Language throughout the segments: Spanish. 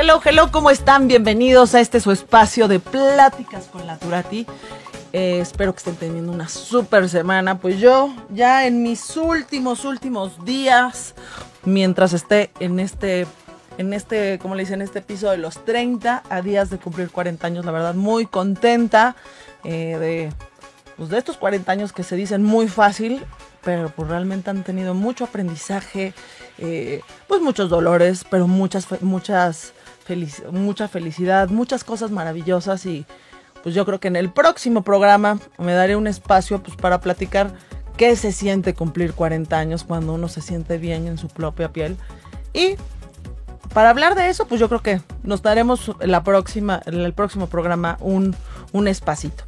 Hello, hello, ¿cómo están? Bienvenidos a este su espacio de pláticas con la Turati. Eh, espero que estén teniendo una super semana. Pues yo ya en mis últimos, últimos días, mientras esté en este, en este, como le dicen, en este piso de los 30 a días de cumplir 40 años, la verdad, muy contenta eh, de, pues de estos 40 años que se dicen muy fácil, pero pues realmente han tenido mucho aprendizaje, eh, pues muchos dolores, pero muchas, muchas mucha felicidad, muchas cosas maravillosas y pues yo creo que en el próximo programa me daré un espacio pues para platicar qué se siente cumplir 40 años cuando uno se siente bien en su propia piel. Y para hablar de eso, pues yo creo que nos daremos la próxima, en el próximo programa un, un espacito.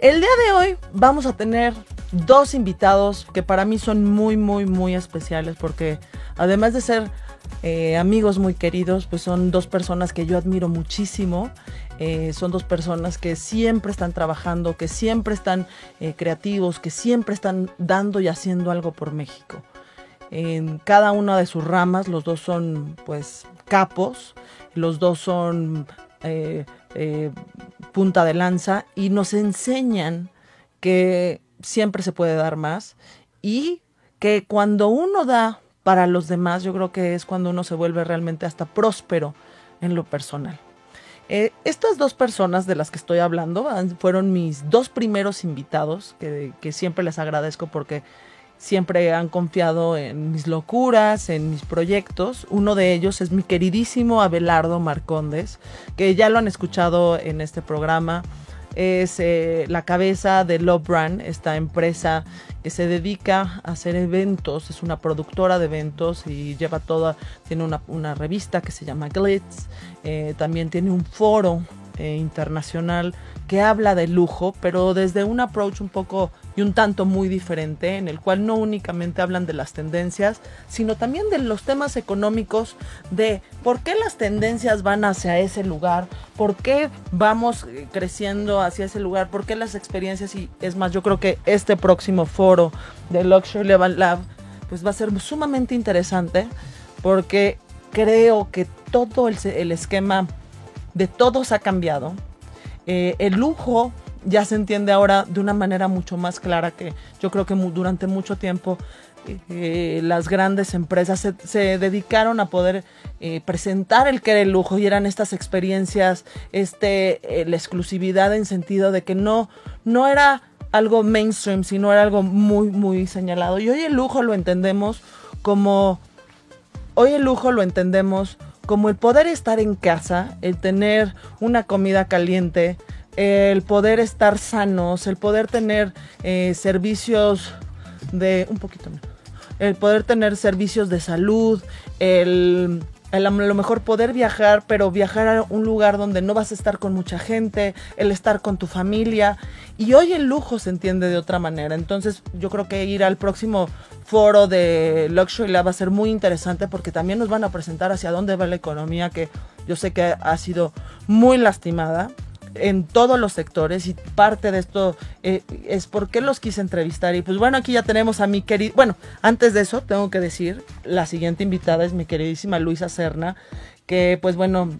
El día de hoy vamos a tener dos invitados que para mí son muy, muy, muy especiales porque además de ser eh, amigos muy queridos, pues son dos personas que yo admiro muchísimo. Eh, son dos personas que siempre están trabajando, que siempre están eh, creativos, que siempre están dando y haciendo algo por México. En cada una de sus ramas, los dos son pues capos, los dos son punta de lanza y nos enseñan que siempre se puede dar más y que cuando uno da para los demás, yo creo que es cuando uno se vuelve realmente hasta próspero en lo personal. Eh, estas dos personas de las que estoy hablando fueron mis dos primeros invitados, que, que, siempre les agradezco porque siempre han confiado en mis locuras, en mis proyectos. Uno de ellos es mi queridísimo Abelardo Marcondes, que ya lo han escuchado en este programa es eh, la cabeza de Love Brand, esta empresa que se dedica a hacer eventos, es una productora de eventos y lleva toda, tiene una, revista que se llama Glitz, eh, también tiene un foro eh, internacional que habla de lujo, pero desde un approach un poco y un tanto muy diferente, en el cual no únicamente hablan de las tendencias, sino también de los temas económicos, de por qué las tendencias van hacia ese lugar, por qué vamos eh, creciendo hacia ese lugar, por qué las experiencias, y es más, yo creo que este próximo foro de Luxury Level Lab, pues va a ser sumamente interesante, porque creo que todo el esquema de todos ha cambiado. Eh, el lujo ya se entiende ahora de una manera mucho más clara que yo creo que durante mucho tiempo eh, las grandes empresas se, dedicaron a poder eh, presentar el que era el lujo y eran estas experiencias, este, la exclusividad en sentido de que no, no era algo mainstream, sino era algo muy, muy señalado. Y hoy el lujo lo entendemos como, hoy el lujo lo entendemos como el poder estar en casa, el tener una comida caliente, el poder estar sanos, el poder tener eh, servicios de un poquito el poder tener servicios de salud, el a lo mejor poder viajar, pero viajar a un lugar donde no vas a estar con mucha gente, el estar con tu familia. Y hoy el lujo se entiende de otra manera. Entonces yo creo que ir al próximo foro de Luxury Lab va a ser muy interesante porque también nos van a presentar hacia dónde va la economía que yo sé que ha sido muy lastimada en todos los sectores y parte de esto eh, es por qué los quise entrevistar. Y pues bueno, aquí ya tenemos a mi querida, bueno, antes de eso tengo que decir, la siguiente invitada es mi queridísima Luisa Serna, que pues bueno,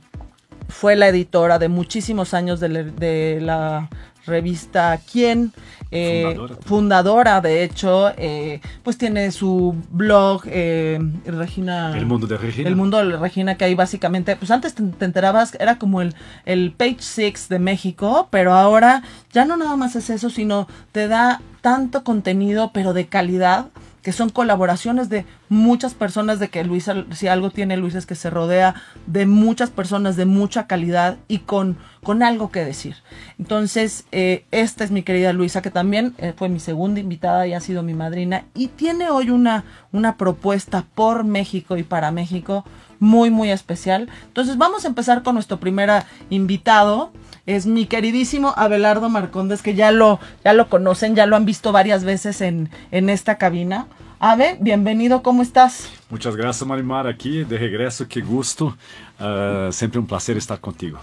fue la editora de muchísimos años de la revista Quién, eh, fundadora. de hecho, eh, pues tiene su blog, eh, Regina. El mundo de Regina. El mundo de Regina, que ahí básicamente, pues antes te, enterabas, era como el, el Page Six de México, pero ahora ya no nada más es eso, sino te da tanto contenido, pero de calidad que son colaboraciones de muchas personas, de que Luisa, si algo tiene Luisa es que se rodea de muchas personas de mucha calidad y con, con algo que decir. Entonces, eh, esta es mi querida Luisa, que también eh, fue mi segunda invitada y ha sido mi madrina, y tiene hoy una, una propuesta por México y para México muy, muy especial. Entonces, vamos a empezar con nuestro primer invitado es mi queridísimo Abelardo Marcondes, que ya lo, ya lo conocen, ya lo han visto varias veces en, en esta cabina. Ave, bienvenido, ¿cómo estás? Muchas gracias, Marimar, aquí de regreso, qué gusto. Uh, siempre un placer estar contigo.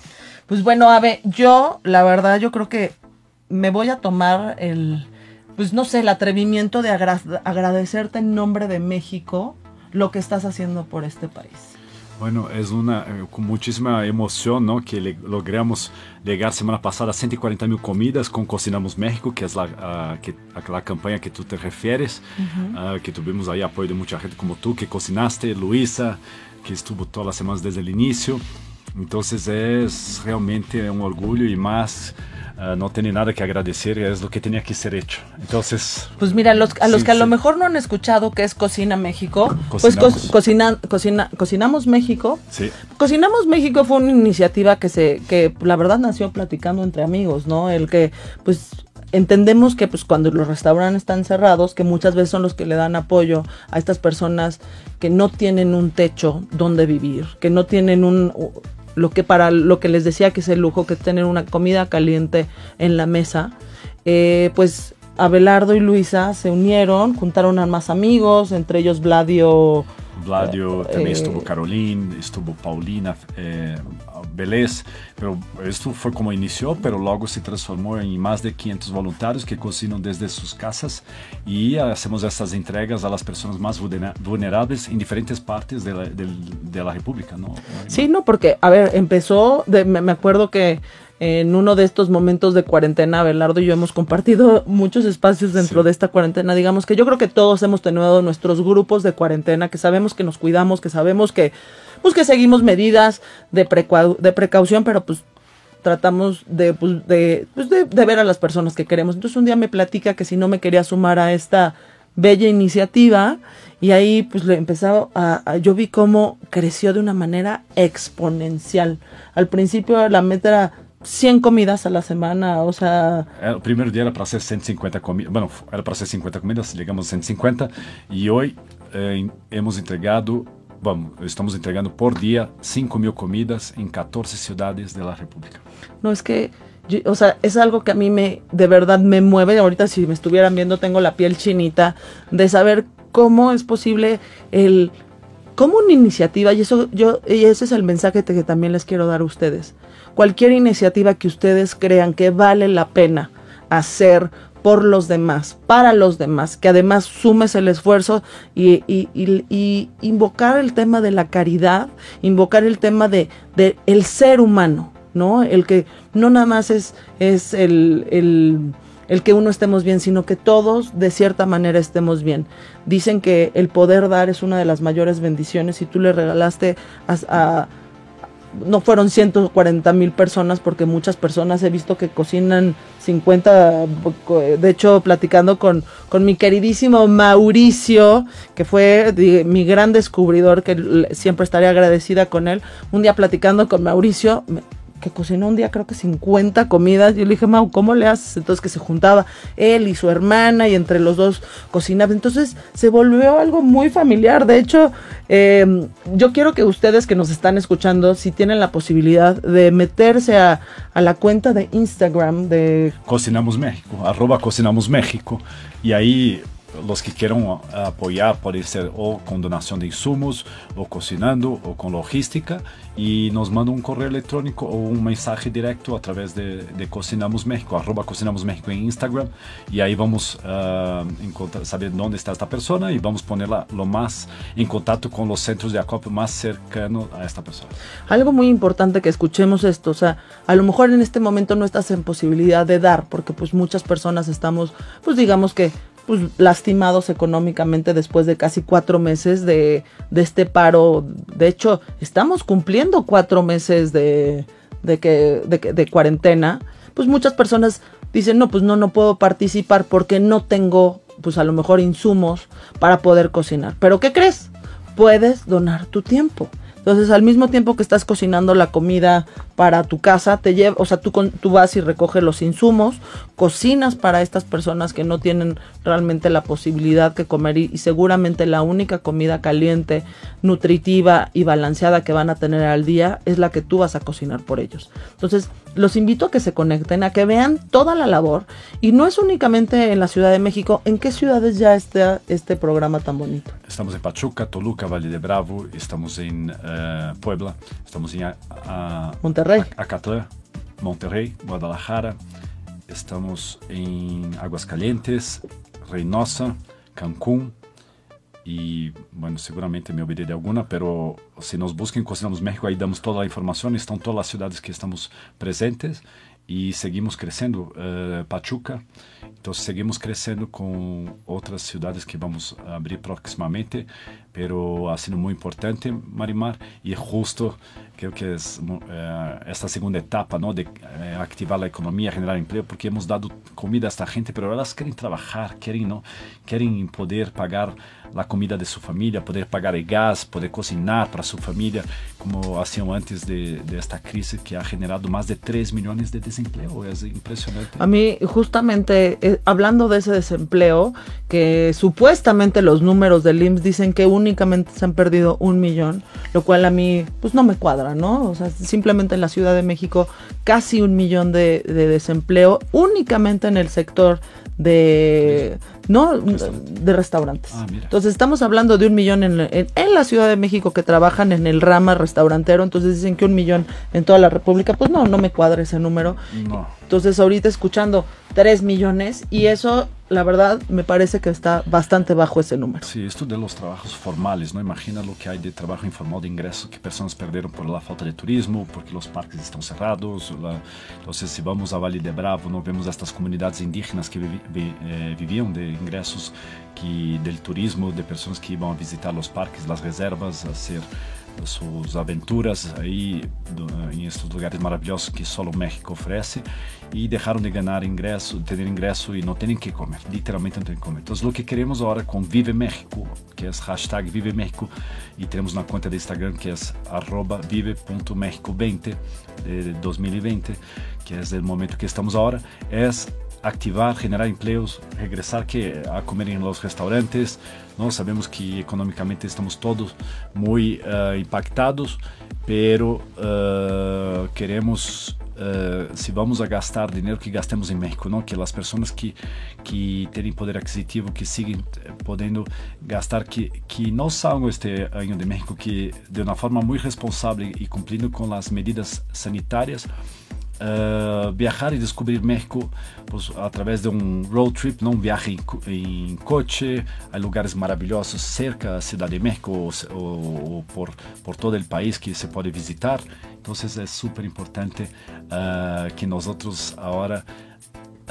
Pues bueno, Ave, yo, la verdad, yo creo que me voy a tomar el, pues no sé, el atrevimiento de agradecerte en nombre de México lo que estás haciendo por este país. Bueno, es una eh, con muchísima emoción ¿no? que le, logramos llegar semana pasada a 140 mil comidas con Cocinamos México, que es la, uh, que, la campaña que tú te refieres, uh -huh. uh, que tuvimos ahí apoyo de mucha gente como tú, que cocinaste, Luisa, que estuvo todas las semanas desde el inicio. Entonces es realmente un orgullo y más Uh, no tiene nada que agradecer, es lo que tenía que ser hecho. Entonces, pues mira, los, a los sí, que a lo mejor no han escuchado que es Cocina México, pues co cocina, cocina, Cocinamos México. Sí. Cocinamos México fue una iniciativa que se, que la verdad nació platicando entre amigos, ¿no? El que, pues, entendemos que pues cuando los restaurantes están cerrados, que muchas veces son los que le dan apoyo a estas personas que no tienen un techo donde vivir, que no tienen un lo que para lo que les decía que es el lujo que es tener una comida caliente en la mesa, eh, pues Abelardo y Luisa se unieron, juntaron a más amigos, entre ellos Vladio. Vladio, también eh, estuvo Caroline, estuvo Paulina eh, Belés, pero esto fue como inició, pero luego se transformó en más de 500 voluntarios que cocinan desde sus casas y hacemos estas entregas a las personas más vulnerables en diferentes partes de la, de, de la República, ¿no? Sí, no, porque, a ver, empezó, de, me acuerdo que en uno de estos momentos de cuarentena, Belardo y yo hemos compartido muchos espacios dentro sí. de esta cuarentena. Digamos que yo creo que todos hemos tenido nuestros grupos de cuarentena, que sabemos que nos cuidamos, que sabemos que, pues que seguimos medidas de, de precaución, pero pues tratamos de, pues, de, pues de, ver a las personas que queremos. Entonces un día me platica que si no me quería sumar a esta bella iniciativa y ahí pues le empezaba a, a, yo vi cómo creció de una manera exponencial. Al principio la meta era 100 comidas a la semana, o sea... El primer día era para hacer 150 comidas, bueno, era para hacer 50 comidas, llegamos a 150 y hoy eh, hemos entregado, vamos, estamos entregando por día 5 mil comidas en 14 ciudades de la República. No, es que, o sea, es algo que a mí me, de verdad me mueve, ahorita si me estuvieran viendo tengo la piel chinita, de saber cómo es posible el... Como una iniciativa, y eso yo, y ese es el mensaje que también les quiero dar a ustedes cualquier iniciativa que ustedes crean que vale la pena hacer por los demás, para los demás, que además sumes el esfuerzo y, invocar el tema de la caridad, invocar el tema de, el ser humano, ¿no? El que no nada más es, el, que uno estemos bien, sino que todos de cierta manera estemos bien. Dicen que el poder dar es una de las mayores bendiciones y tú le regalaste a no fueron 140 mil personas porque muchas personas he visto que cocinan 50, de hecho platicando con, con mi queridísimo Mauricio, que fue mi gran descubridor, que siempre estaré agradecida con él, un día platicando con Mauricio, que cocinó un día creo que 50 comidas. Yo le dije, Mau, ¿cómo le haces? Entonces que se juntaba él y su hermana y entre los dos cocinaban. Entonces se volvió algo muy familiar. De hecho, eh, yo quiero que ustedes que nos están escuchando, si tienen la posibilidad de meterse a, a la cuenta de Instagram de... Cocinamos México, arroba Cocinamos México. Y ahí los que quieran apoyar puede ser o con donación de insumos, o cocinando, o con logística, y nos manda un correo electrónico o un mensaje directo a través de, de Cocinamos México, arroba Cocinamos México en Instagram, y ahí vamos a encontrar, saber dónde está esta persona y vamos a ponerla lo más en contacto con los centros de acopio más cercanos a esta persona. Algo muy importante que escuchemos esto, o sea, a lo mejor en este momento no estás en posibilidad de dar, porque pues muchas personas estamos, pues digamos que pues, lastimados económicamente después de casi cuatro meses de, de, este paro. De hecho, estamos cumpliendo cuatro meses de, de, que, de, de cuarentena. Pues muchas personas dicen, no, pues no, no puedo participar porque no tengo, pues a lo mejor insumos para poder cocinar. Pero ¿qué crees? Puedes donar tu tiempo. Entonces, al mismo tiempo que estás cocinando la comida para tu casa, te lleva, o sea, tú, tú vas y recoges los insumos, cocinas para estas personas que no tienen realmente la posibilidad de comer y, y, seguramente la única comida caliente, nutritiva y balanceada que van a tener al día es la que tú vas a cocinar por ellos. Entonces, los invito a que se conecten, a que vean toda la labor y no es únicamente en la Ciudad de México, ¿en qué ciudades ya está este programa tan bonito? Estamos en Pachuca, Toluca, Valle de Bravo, estamos en uh, Puebla, estamos en uh, Monterrey, Acatlán, Monterrey, Guadalajara, estamos en Aguascalientes, Reynosa, Cancún, y bueno, seguramente me olvidé de alguna, pero si nos buscan Cocinamos México, ahí damos toda la información, están todas las ciudades que estamos presentes y seguimos creciendo. Uh, Pachuca, entonces seguimos creciendo con otras ciudades que vamos a abrir próximamente, pero ha sido muy importante, Marimar, y justo creo que es uh, esta segunda etapa, ¿no? De uh, activar la economía, generar empleo, porque hemos dado comida a esta gente, pero elas quieren trabajar, quieren, ¿no? Quieren poder pagar la comida de su familia, poder pagar el gas, poder cocinar para su familia, como hacían antes de, de, esta crisis que ha generado más de 3 millones de desempleo. Es impresionante. A mí, justamente, eh, hablando de ese desempleo, que supuestamente los números del IMSS dicen que únicamente se han perdido un millón, lo cual a mí, pues no me cuadra, ¿no? O sea, simplemente en la Ciudad de México, casi un millón de, de desempleo, únicamente en el sector de no de restaurantes. Ah, entonces estamos hablando de un millón en, en, la Ciudad de México que trabajan en el rama restaurantero, entonces dicen que un millón en toda la República, pues no, no me cuadra ese número. Entonces ahorita escuchando 3 millones y eso la verdad me parece que está bastante bajo ese número. Sí, esto de los trabajos formales, ¿no? Imagina lo que hay de trabajo informal de ingreso que personas perdieron por la falta de turismo, porque los parques están cerrados. La, entonces, si vamos a Valle de Bravo, ¿no? vemos estas comunidades indígenas que vivi, vi, eh, vivían de ingresos que, del turismo, de personas que a visitar los parques, las reservas, a hacer sus aventuras aí em estes lugares maravilhosos que só o México oferece e deixaram de ganhar ingresso, ter ingresso e não terem que comer, literalmente não terem que comer. Então, o que queremos agora com Vive México, que é hashtag Vive México, e temos na conta do Instagram que é arroba vive.mexico20 de 2020, que é o momento que estamos agora, é activar, generar empleos, regressar que a comer em los restaurantes. Nós sabemos que economicamente estamos todos muito uh, impactados, pero uh, queremos Uh, se vamos a gastar dinheiro que gastemos em México, não que as pessoas que que têm poder aquisitivo que sigam podendo gastar que que não saiam este ano de México que de uma forma muito responsável e cumprindo com as medidas sanitárias uh, viajar e descobrir México pues, através de um road trip, não viaje em, coche, há lugares maravilhosos cerca da cidade de México ou, por, por todo o país que se pode visitar. Então é super importante uh, que nós agora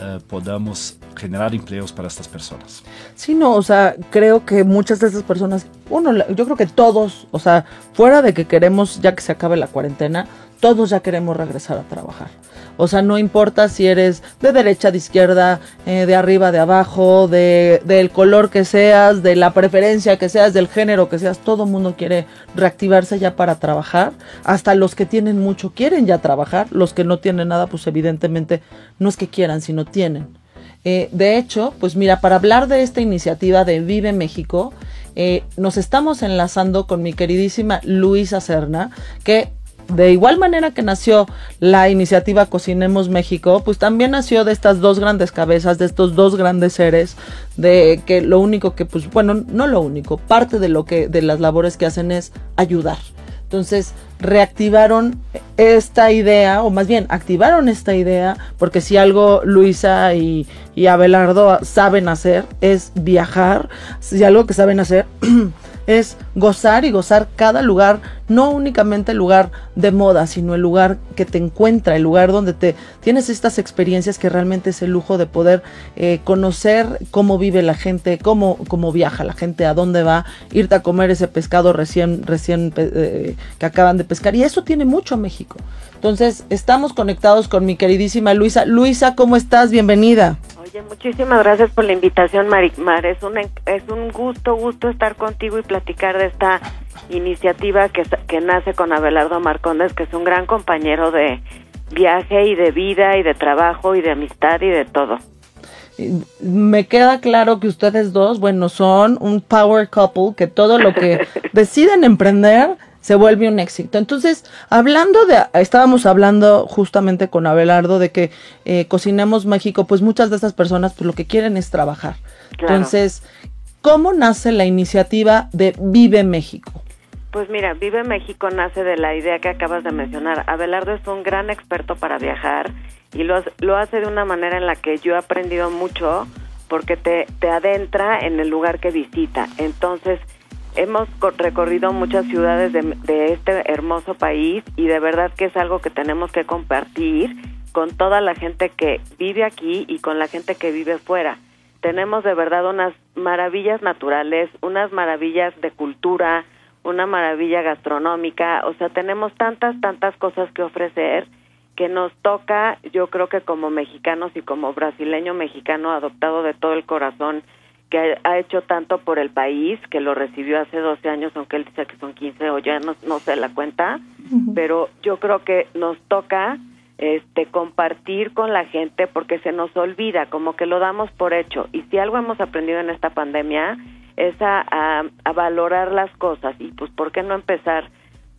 Uh, podamos generar empleos para estas personas. Sí, no, o sea, creo que muchas de estas personas, bueno, yo creo que todos, o sea, fuera de que queremos, ya que se acabe la cuarentena, todos ya queremos regresar a trabajar. O sea, no importa si eres de derecha, de izquierda, eh, de arriba, de abajo, de, del color que seas, de la preferencia que seas, del género que seas, todo el mundo quiere reactivarse ya para trabajar. Hasta los que tienen mucho quieren ya trabajar. Los que no tienen nada, pues evidentemente no es que quieran, sino tienen. Eh, de hecho, pues mira, para hablar de esta iniciativa de Vive México, eh, nos estamos enlazando con mi queridísima Luisa Serna, que de igual manera que nació la iniciativa Cocinemos México, pues también nació de estas dos grandes cabezas, de estos dos grandes seres, de que lo único que, pues bueno, no lo único, parte de lo que, de las labores que hacen es ayudar. Entonces, reactivaron esta idea, o más bien, activaron esta idea, porque si algo Luisa y, y Abelardo saben hacer es viajar, si algo que saben hacer es gozar y gozar cada lugar, no únicamente el lugar de moda, sino el lugar que te encuentra, el lugar donde te tienes estas experiencias que realmente es el lujo de poder eh, conocer cómo vive la gente, cómo, cómo viaja la gente, a dónde va, irte a comer ese pescado recién, recién eh, que acaban de pescar. Y eso tiene mucho México. Entonces, estamos conectados con mi queridísima Luisa. Luisa, ¿cómo estás? Bienvenida. Oye, muchísimas gracias por la invitación, Maricmar. Es un, es un gusto, gusto estar contigo y platicar de esta iniciativa que, que nace con Abelardo Marcondes, que es un gran compañero de viaje y de vida y de trabajo y de amistad y de todo. Me queda claro que ustedes dos, bueno, son un power couple, que todo lo que deciden emprender se vuelve un éxito. Entonces, hablando de, estábamos hablando justamente con Abelardo de que eh, Cocinemos México, pues muchas de esas personas pues lo que quieren es trabajar. Entonces, ¿cómo nace la iniciativa de Vive México? Pues mira, Vive México nace de la idea que acabas de mencionar. Abelardo es un gran experto para viajar y lo, lo hace de una manera en la que yo he aprendido mucho porque te, te adentra en el lugar que visita. Entonces, hemos recorrido muchas ciudades de, de, este hermoso país y de verdad que es algo que tenemos que compartir con toda la gente que vive aquí y con la gente que vive fuera. Tenemos de verdad unas maravillas naturales, unas maravillas de cultura, una maravilla gastronómica, o sea, tenemos tantas, tantas cosas que ofrecer que nos toca, yo creo que como mexicanos y como brasileño mexicano adoptado de todo el corazón, que ha hecho tanto por el país, que lo recibió hace 12 años, aunque él dice que son 15 o ya no, no sé la cuenta, pero yo creo que nos toca este compartir con la gente porque se nos olvida, como que lo damos por hecho. Y si algo hemos aprendido en esta pandemia es a, a, valorar las cosas. Y pues, ¿por qué no empezar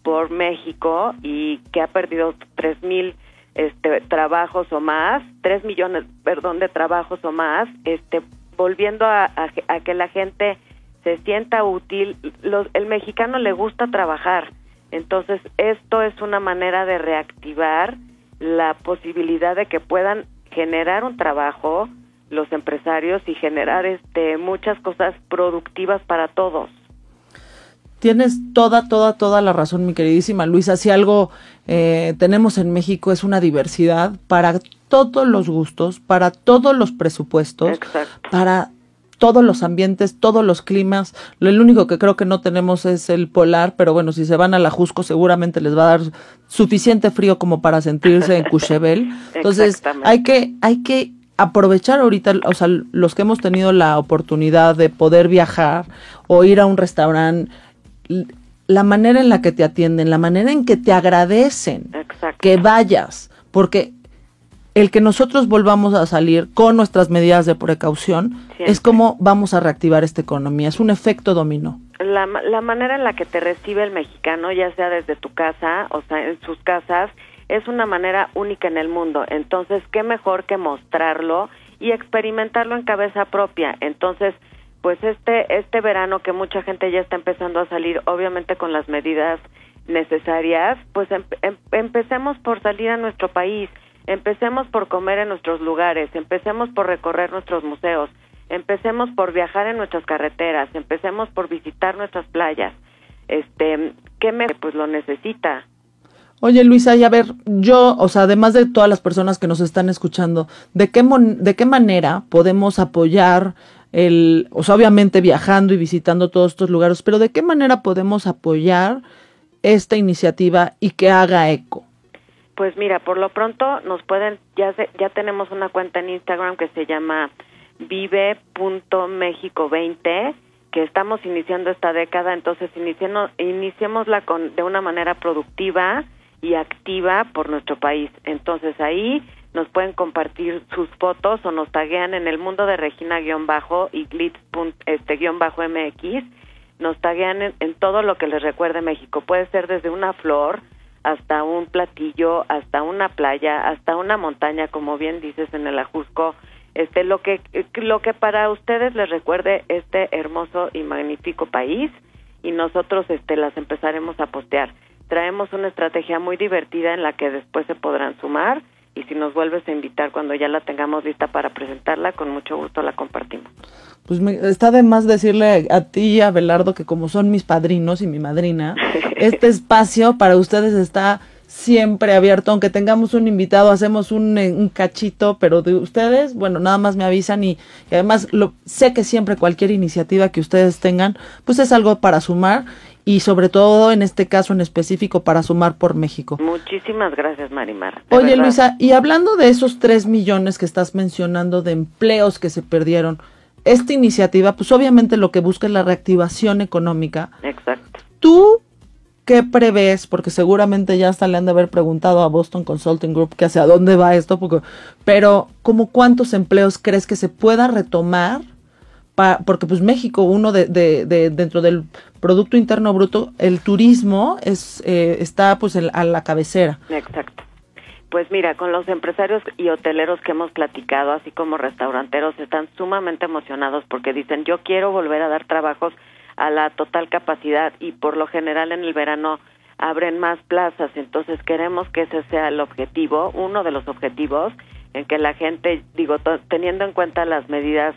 por México y que ha perdido tres mil este, trabajos o más, tres millones, perdón, de trabajos o más, este, volviendo a, que la gente se sienta útil. Los, el mexicano le gusta trabajar. Entonces, esto es una manera de reactivar la posibilidad de que puedan generar un trabajo los empresarios y generar este muchas cosas productivas para todos. Tienes toda, toda, toda la razón, mi queridísima Luisa. Si algo eh, tenemos en México es una diversidad para todos los gustos, para todos los presupuestos, para todos los ambientes, todos los climas. Lo el único que creo que no tenemos es el polar, pero bueno, si se van a la Jusco seguramente les va a dar suficiente frío como para sentirse en Cuchebel. Entonces, hay que hay que aprovechar ahorita, o sea, los que hemos tenido la oportunidad de poder viajar o ir a un restaurante, la manera en la que te atienden, la manera en que te agradecen que vayas, porque el que nosotros volvamos a salir con nuestras medidas de precaución es como vamos a reactivar esta economía, es un efecto dominó. La, la manera en la que te recibe el mexicano, ya sea desde tu casa, o sea, en sus casas, es una manera única en el mundo. Entonces, qué mejor que mostrarlo y experimentarlo en cabeza propia. Entonces, pues este este verano que mucha gente ya está empezando a salir, obviamente con las medidas necesarias, pues em, em, empecemos por salir a nuestro país Empecemos por comer en nuestros lugares, empecemos por recorrer nuestros museos, empecemos por viajar en nuestras carreteras, empecemos por visitar nuestras playas. Este, ¿qué me pues lo necesita? Oye Luisa, y a ver, yo, o sea, además de todas las personas que nos están escuchando, ¿de qué, de qué manera podemos apoyar el, o sea, obviamente viajando y visitando todos estos lugares, pero de qué manera podemos apoyar esta iniciativa y que haga eco? Pues mira, por lo pronto nos pueden, ya, ya tenemos una cuenta en Instagram que se llama vive.mexico20, que estamos iniciando esta década, entonces iniciémosla con, de una manera productiva y activa por nuestro país. Entonces ahí nos pueden compartir sus fotos o nos taguean en el mundo de Regina-bajo y glitz-mx, nos taguean en todo lo que les recuerde México. Puede ser desde una flor, hasta un platillo, hasta una playa, hasta una montaña, como bien dices en el Ajusco, este lo que lo que para ustedes les recuerde este hermoso y magnífico país y nosotros este las empezaremos a postear. Traemos una estrategia muy divertida en la que después se podrán sumar y si nos vuelves a invitar cuando ya la tengamos lista para presentarla, con mucho gusto la compartimos. Pues me, está de más decirle a ti y a Belardo que como son mis padrinos y mi madrina, este espacio para ustedes está siempre abierto, aunque tengamos un invitado, hacemos un, eh, un cachito, pero de ustedes, bueno, nada más me avisan y, y además lo, sé que siempre cualquier iniciativa que ustedes tengan, pues es algo para sumar y sobre todo en este caso en específico para sumar por México. Muchísimas gracias, Marimar. Oye, Luisa, y hablando de esos tres millones que estás mencionando de empleos que se perdieron, esta iniciativa, pues obviamente lo que busca es la reactivación económica. Exacto. ¿Tú qué prevés? Porque seguramente ya hasta le han de haber preguntado a Boston Consulting Group que hacia dónde va esto, porque, pero ¿cómo cuántos empleos crees que se pueda retomar? Porque pues México, uno de, de, dentro del Producto Interno Bruto, el turismo es eh, está pues a la cabecera. Exacto. Pues mira, con los empresarios y hoteleros que hemos platicado, así como restauranteros, están sumamente emocionados porque dicen, yo quiero volver a dar trabajos a la total capacidad y por lo general en el verano abren más plazas, entonces queremos que ese sea el objetivo, uno de los objetivos, en que la gente, digo, teniendo en cuenta las medidas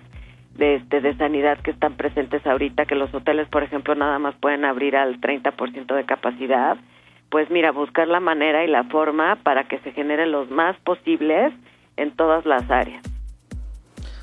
de, este, de sanidad que están presentes ahorita, que los hoteles, por ejemplo, nada más pueden abrir al 30% de capacidad, pues mira, buscar la manera y la forma para que se generen los más posibles en todas las áreas.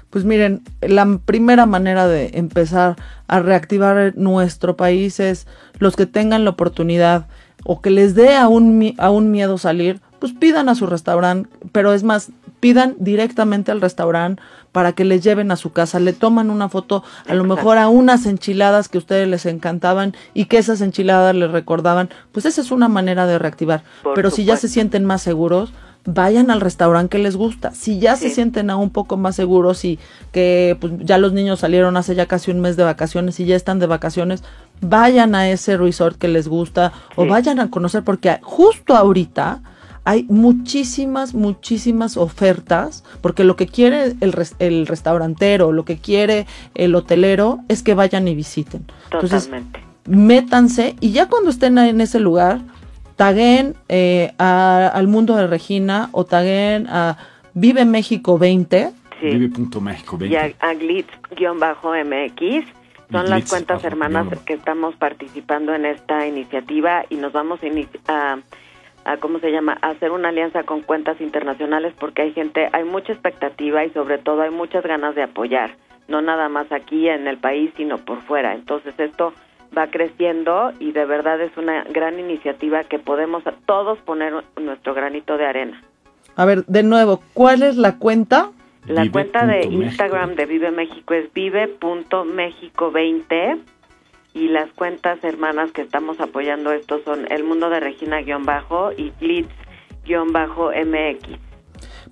Pues miren, la primera manera de empezar a reactivar nuestro país es los que tengan la oportunidad o que les dé a un, a un miedo salir, pues pidan a su restaurante, pero es más, pidan directamente al restaurante para que les lleven a su casa, le toman una foto a lo mejor a unas enchiladas que a ustedes les encantaban y que esas enchiladas les recordaban, pues esa es una manera de reactivar. Pero si ya se sienten más seguros, vayan al restaurante que les gusta. Si ya se sienten aún un poco más seguros y que pues, ya los niños salieron hace ya casi un mes de vacaciones y ya están de vacaciones, vayan a ese resort que les gusta o vayan a conocer porque justo ahorita hay muchísimas, muchísimas ofertas, porque lo que quiere el, el restaurantero, lo que quiere el hotelero es que vayan y visiten. Totalmente. Entonces, métanse y ya cuando estén en ese lugar, taguen eh, al mundo de Regina o taguen a Vive México 20. Sí. Vive.méxico 20. Y a, Glitz-MX. Son las cuentas hermanas que estamos participando en esta iniciativa y nos vamos a, a, ¿cómo se llama? A hacer una alianza con cuentas internacionales porque hay gente, hay mucha expectativa y sobre todo hay muchas ganas de apoyar, no nada más aquí en el país, sino por fuera. Entonces esto va creciendo y de verdad es una gran iniciativa que podemos todos poner nuestro granito de arena. A ver, de nuevo, ¿cuál es la cuenta? La cuenta de Instagram de Vive México es vive.méxico20 y las cuentas hermanas que estamos apoyando esto son El Mundo de Regina-Bajo y Glitz-MX.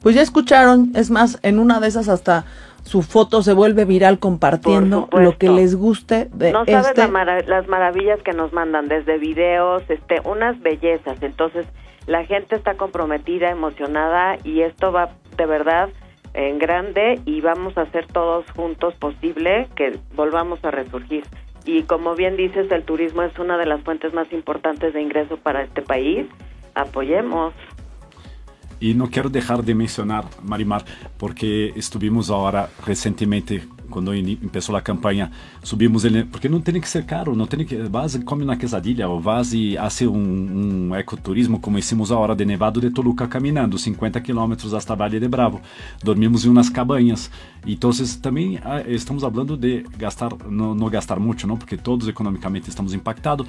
Pues ya escucharon, es más, en una de esas hasta su foto se vuelve viral compartiendo lo que les guste de no sabes este las maravillas que nos mandan desde videos este unas bellezas. Entonces la gente está comprometida emocionada y esto va de verdad en grande y vamos a hacer todos juntos posible que volvamos a resurgir y como bien dices el turismo es una de las fuentes más importantes de ingreso para este país. Apoyemos. Y no quiero dejar de mencionar, Marimar, porque estuvimos ahora recientemente quando começou a campanha, subimos ele, porque não tem que ser caro, não tem que, vas e come na quesadilha, ou vas e hace um, um ecoturismo, como hicimos a hora de Nevado de Toluca caminhando, 50 quilômetros hasta Valle de Bravo, dormimos em umas cabanhas, então também estamos falando de gastar, não, não gastar muito, não, porque todos economicamente estamos impactados,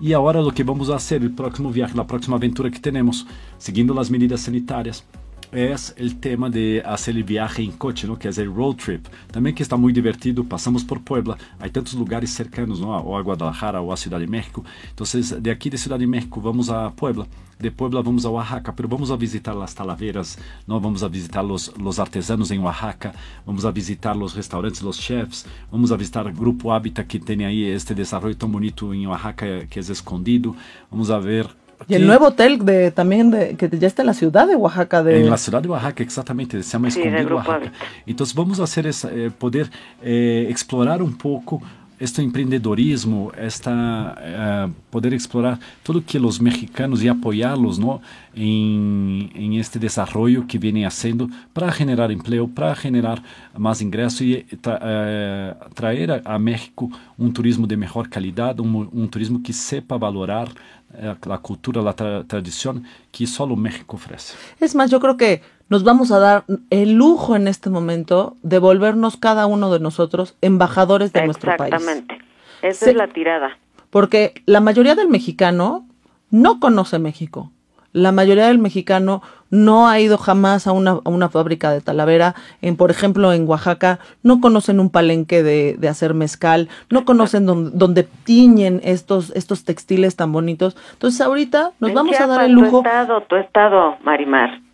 e agora o que vamos fazer, o próximo viagem, a próxima aventura que temos, seguindo as medidas sanitárias, es el tema de hacer el viaje en coche, ¿no? que es el road trip. También que está muy divertido, pasamos por Puebla, hay tantos lugares cercanos, ¿no? o a Guadalajara o a Ciudad de México. Entonces, de aquí de Ciudad de México vamos a Puebla, de Puebla vamos a Oaxaca, pero vamos a visitar las talaveras, ¿no? vamos a visitar los, los artesanos en Oaxaca, vamos a visitar los restaurantes, los chefs, vamos a visitar el Grupo Hábitat que tiene ahí este desarrollo tan bonito en Oaxaca que es escondido, vamos a ver y el nuevo hotel de también de, que ya está en la ciudad de Oaxaca. De... En la ciudad de Oaxaca, exactamente, se llama Escondido Oaxaca. Entonces vamos a hacer es, eh, poder eh, explorar un poco este empreendedorismo, esta, uh, poder explorar todo que os mexicanos e apoiá-los ¿no? em, em este desenvolvimento que vêm fazendo para generar emprego, para generar mais ingresso e tra uh, trazer a, a, México um turismo de melhor qualidade, um, um turismo que sepa valorar uh, a cultura, a tra tradição que só o México oferece. É mais, eu creo que nos vamos a dar el lujo en este momento de volvernos cada uno de nosotros embajadores de nuestro país. Exactamente. Esa es la tirada. Porque la mayoría del mexicano no conoce México. La mayoría del mexicano no ha ido jamás a una, a una fábrica de talavera. En, por ejemplo, en Oaxaca no conocen un palenque de, de hacer mezcal, no conocen donde tiñen estos, estos textiles tan bonitos. Entonces ahorita nos vamos a dar el lujo. Tu estado, tu estado, Marimar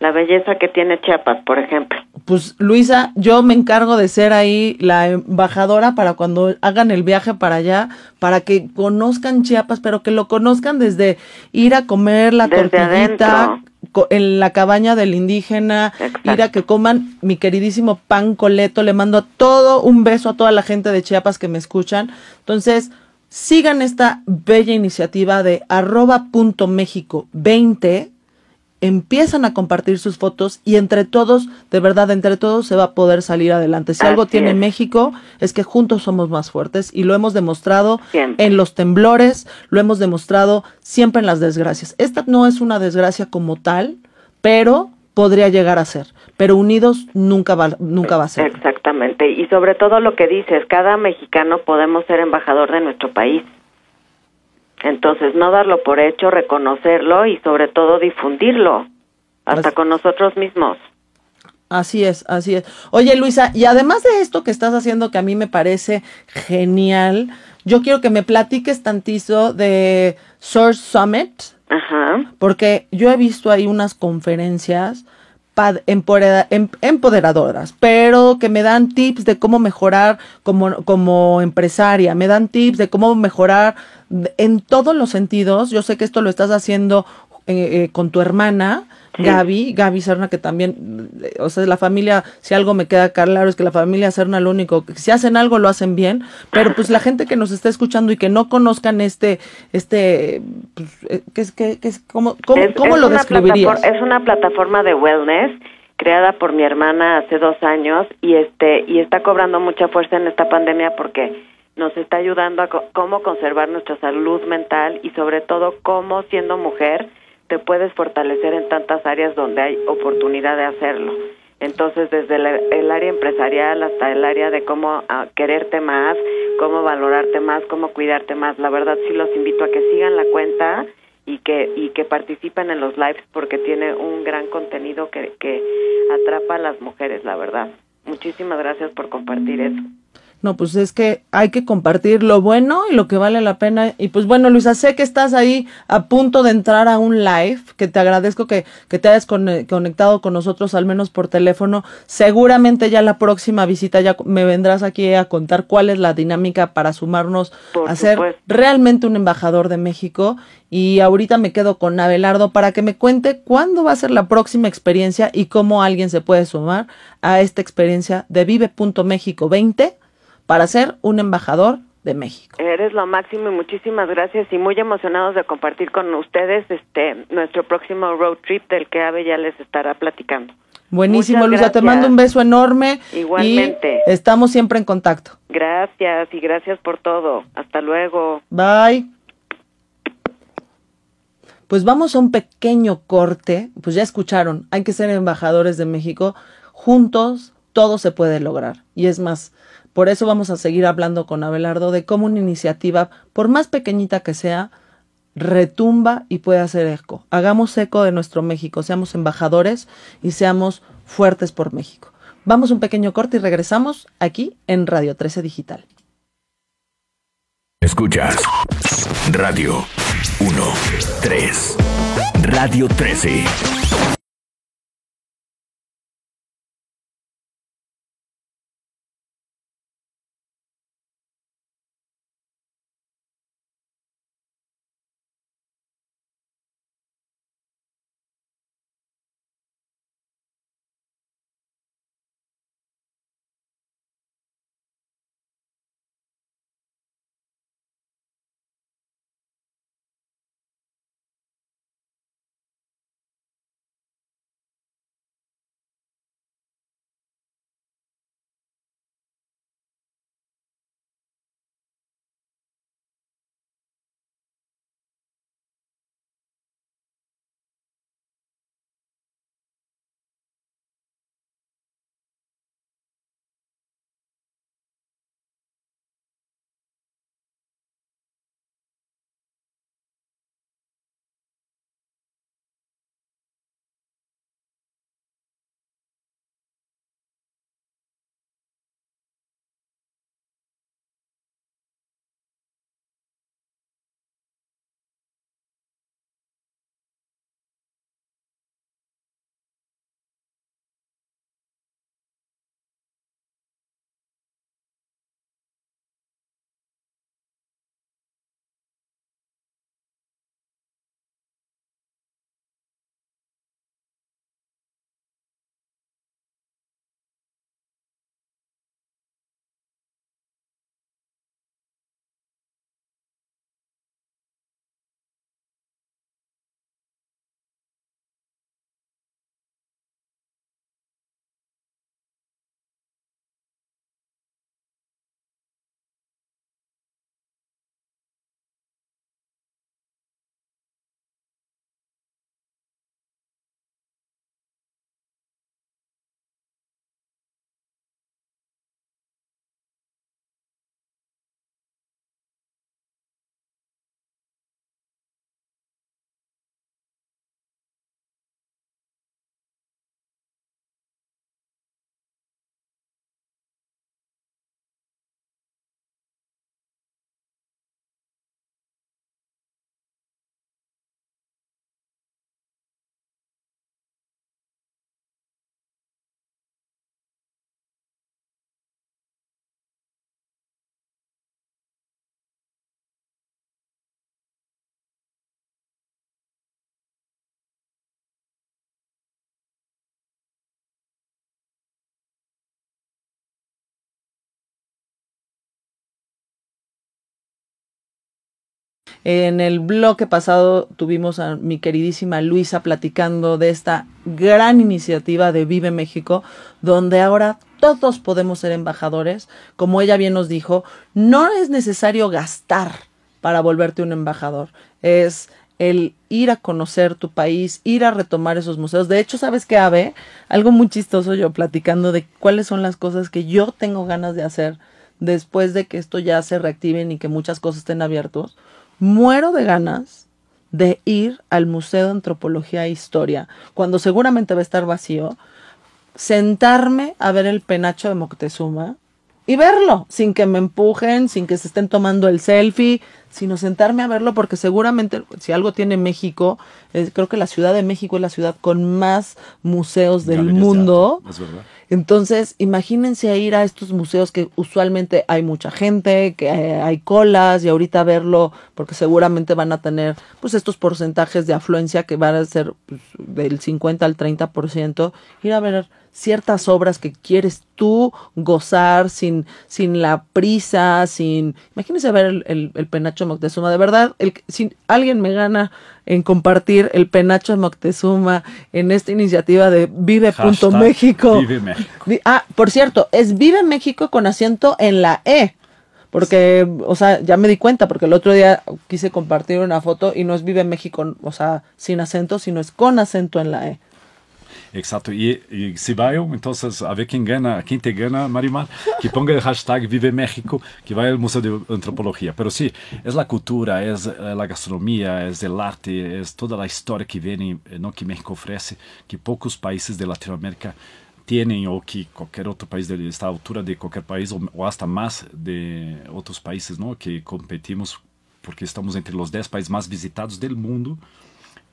la belleza que tiene Chiapas, por ejemplo. Pues Luisa, yo me encargo de ser ahí la embajadora para cuando hagan el viaje para allá, para que conozcan Chiapas, pero que lo conozcan desde ir a comer la tortillita en la cabaña del indígena, ir a que coman mi queridísimo pan coleto, le mando todo un beso a toda la gente de Chiapas que me escuchan. Entonces, sigan esta bella iniciativa de arroba punto México 20 empiezan a compartir sus fotos y entre todos, de verdad, entre todos se va a poder salir adelante. Si algo tiene México es que juntos somos más fuertes y lo hemos demostrado en los temblores, lo hemos demostrado siempre en las desgracias. Esta no es una desgracia como tal, pero podría llegar a ser, pero unidos nunca va, nunca va a ser. Exactamente, y sobre todo lo que dices, cada mexicano podemos ser embajador de nuestro país. Entonces, no darlo por hecho, reconocerlo y sobre todo difundirlo, hasta con nosotros mismos. Así es, así es. Oye, Luisa, y además de esto que estás haciendo que a mí me parece genial, yo quiero que me platiques tantizo de Source Summit, Ajá. porque yo he visto ahí unas conferencias Em-, empoderadoras, pero que me dan tips de cómo mejorar como, como empresaria, me dan tips de cómo mejorar en todos los sentidos. Yo sé que esto lo estás haciendo eh, eh, con tu hermana, Gaby, Gaby Serna, que también, o sea, la familia, si algo me queda claro es que la familia Serna lo único, si hacen algo lo hacen bien, pero pues la gente que nos está escuchando y que no conozcan este, este, pues, eh, ¿qué es, qué, es, cómo, cómo, lo describirías? Es una plataforma de wellness creada por mi hermana hace dos años y este, y está cobrando mucha fuerza en esta pandemia porque nos está ayudando a cómo conservar nuestra salud mental y sobre todo cómo siendo mujer te puedes fortalecer en tantas áreas donde hay oportunidad de hacerlo. Entonces, desde el, área empresarial hasta el área de cómo ah, quererte más, cómo valorarte más, cómo cuidarte más, la verdad sí los invito a que sigan la cuenta y que y que participen en los lives porque tiene un gran contenido que, que atrapa a las mujeres, la verdad. Muchísimas gracias por compartir eso. No, pues es que hay que compartir lo bueno y lo que vale la pena. Y pues bueno, Luisa, sé que estás ahí a punto de entrar a un live, que te agradezco que, que te hayas conectado con nosotros, al menos por teléfono. Seguramente ya la próxima visita ya me vendrás aquí a contar cuál es la dinámica para sumarnos a ser realmente un embajador de México. Y ahorita me quedo con Abelardo para que me cuente cuándo va a ser la próxima experiencia y cómo alguien se puede sumar a esta experiencia de Vive.México 20 para ser un embajador de México. Eres lo máximo y muchísimas gracias y muy emocionados de compartir con ustedes este nuestro próximo road trip del que Ave ya les estará platicando. Buenísimo, Luisa, te mando un beso enorme. Igualmente. Y estamos siempre en contacto. Gracias y gracias por todo. Hasta luego. Bye. Pues vamos a un pequeño corte. Pues ya escucharon, hay que ser embajadores de México. Juntos todo se puede lograr. Y es más, por eso vamos a seguir hablando con Abelardo de cómo una iniciativa, por más pequeñita que sea, retumba y puede hacer eco. Hagamos eco de nuestro México, seamos embajadores y seamos fuertes por México. Vamos un pequeño corte y regresamos aquí en Radio 13 Digital. Escuchas Radio 1, 3, Radio 13. En el bloque pasado tuvimos a mi queridísima Luisa platicando de esta gran iniciativa de Vive México, donde ahora todos podemos ser embajadores. Como ella bien nos dijo, no es necesario gastar para volverte un embajador. Es el ir a conocer tu país, ir a retomar esos museos. De hecho, ¿sabes qué, Ave? Algo muy chistoso yo platicando de cuáles son las cosas que yo tengo ganas de hacer después de que esto ya se reactiven y que muchas cosas estén abiertos. Muero de ganas de ir al Museo de Antropología e Historia, cuando seguramente va a estar vacío, sentarme a ver el penacho de Moctezuma y verlo, sin que me empujen, sin que se estén tomando el selfie, sino sentarme a verlo porque seguramente si algo tiene México, creo que la Ciudad de México es la ciudad con más museos del mundo. Entonces, imagínense ir a estos museos que usualmente hay mucha gente, que hay colas y ahorita verlo porque seguramente van a tener pues estos porcentajes de afluencia que van a ser pues, del 50 al 30%, ir a ver ciertas obras que quieres tú gozar sin, sin la prisa, sin... Imagínense ver el, el, penacho Moctezuma. De verdad, el, si alguien me gana en compartir el penacho Moctezuma en esta iniciativa de Vive.México. Vive México. Ah, por cierto, es Vive México con acento en la E. Porque, o sea, ya me di cuenta, porque el otro día quise compartir una foto y no es Vive México, o sea, sin acento, sino es con acento en la E. Exacto. Y, y, si entonces, a ver quién gana, quién te gana, Marimar, que ponga el hashtag Vive México, que vaya al Museo de Antropología. Pero sí, es la cultura, es la gastronomía, es el arte, es toda la historia que viene, ¿no? que México ofrece, que pocos países de Latinoamérica tienen o que cualquier otro país de esta altura de cualquier país o, o hasta más de otros países, ¿no? Que competimos porque estamos entre los 10 países más visitados del mundo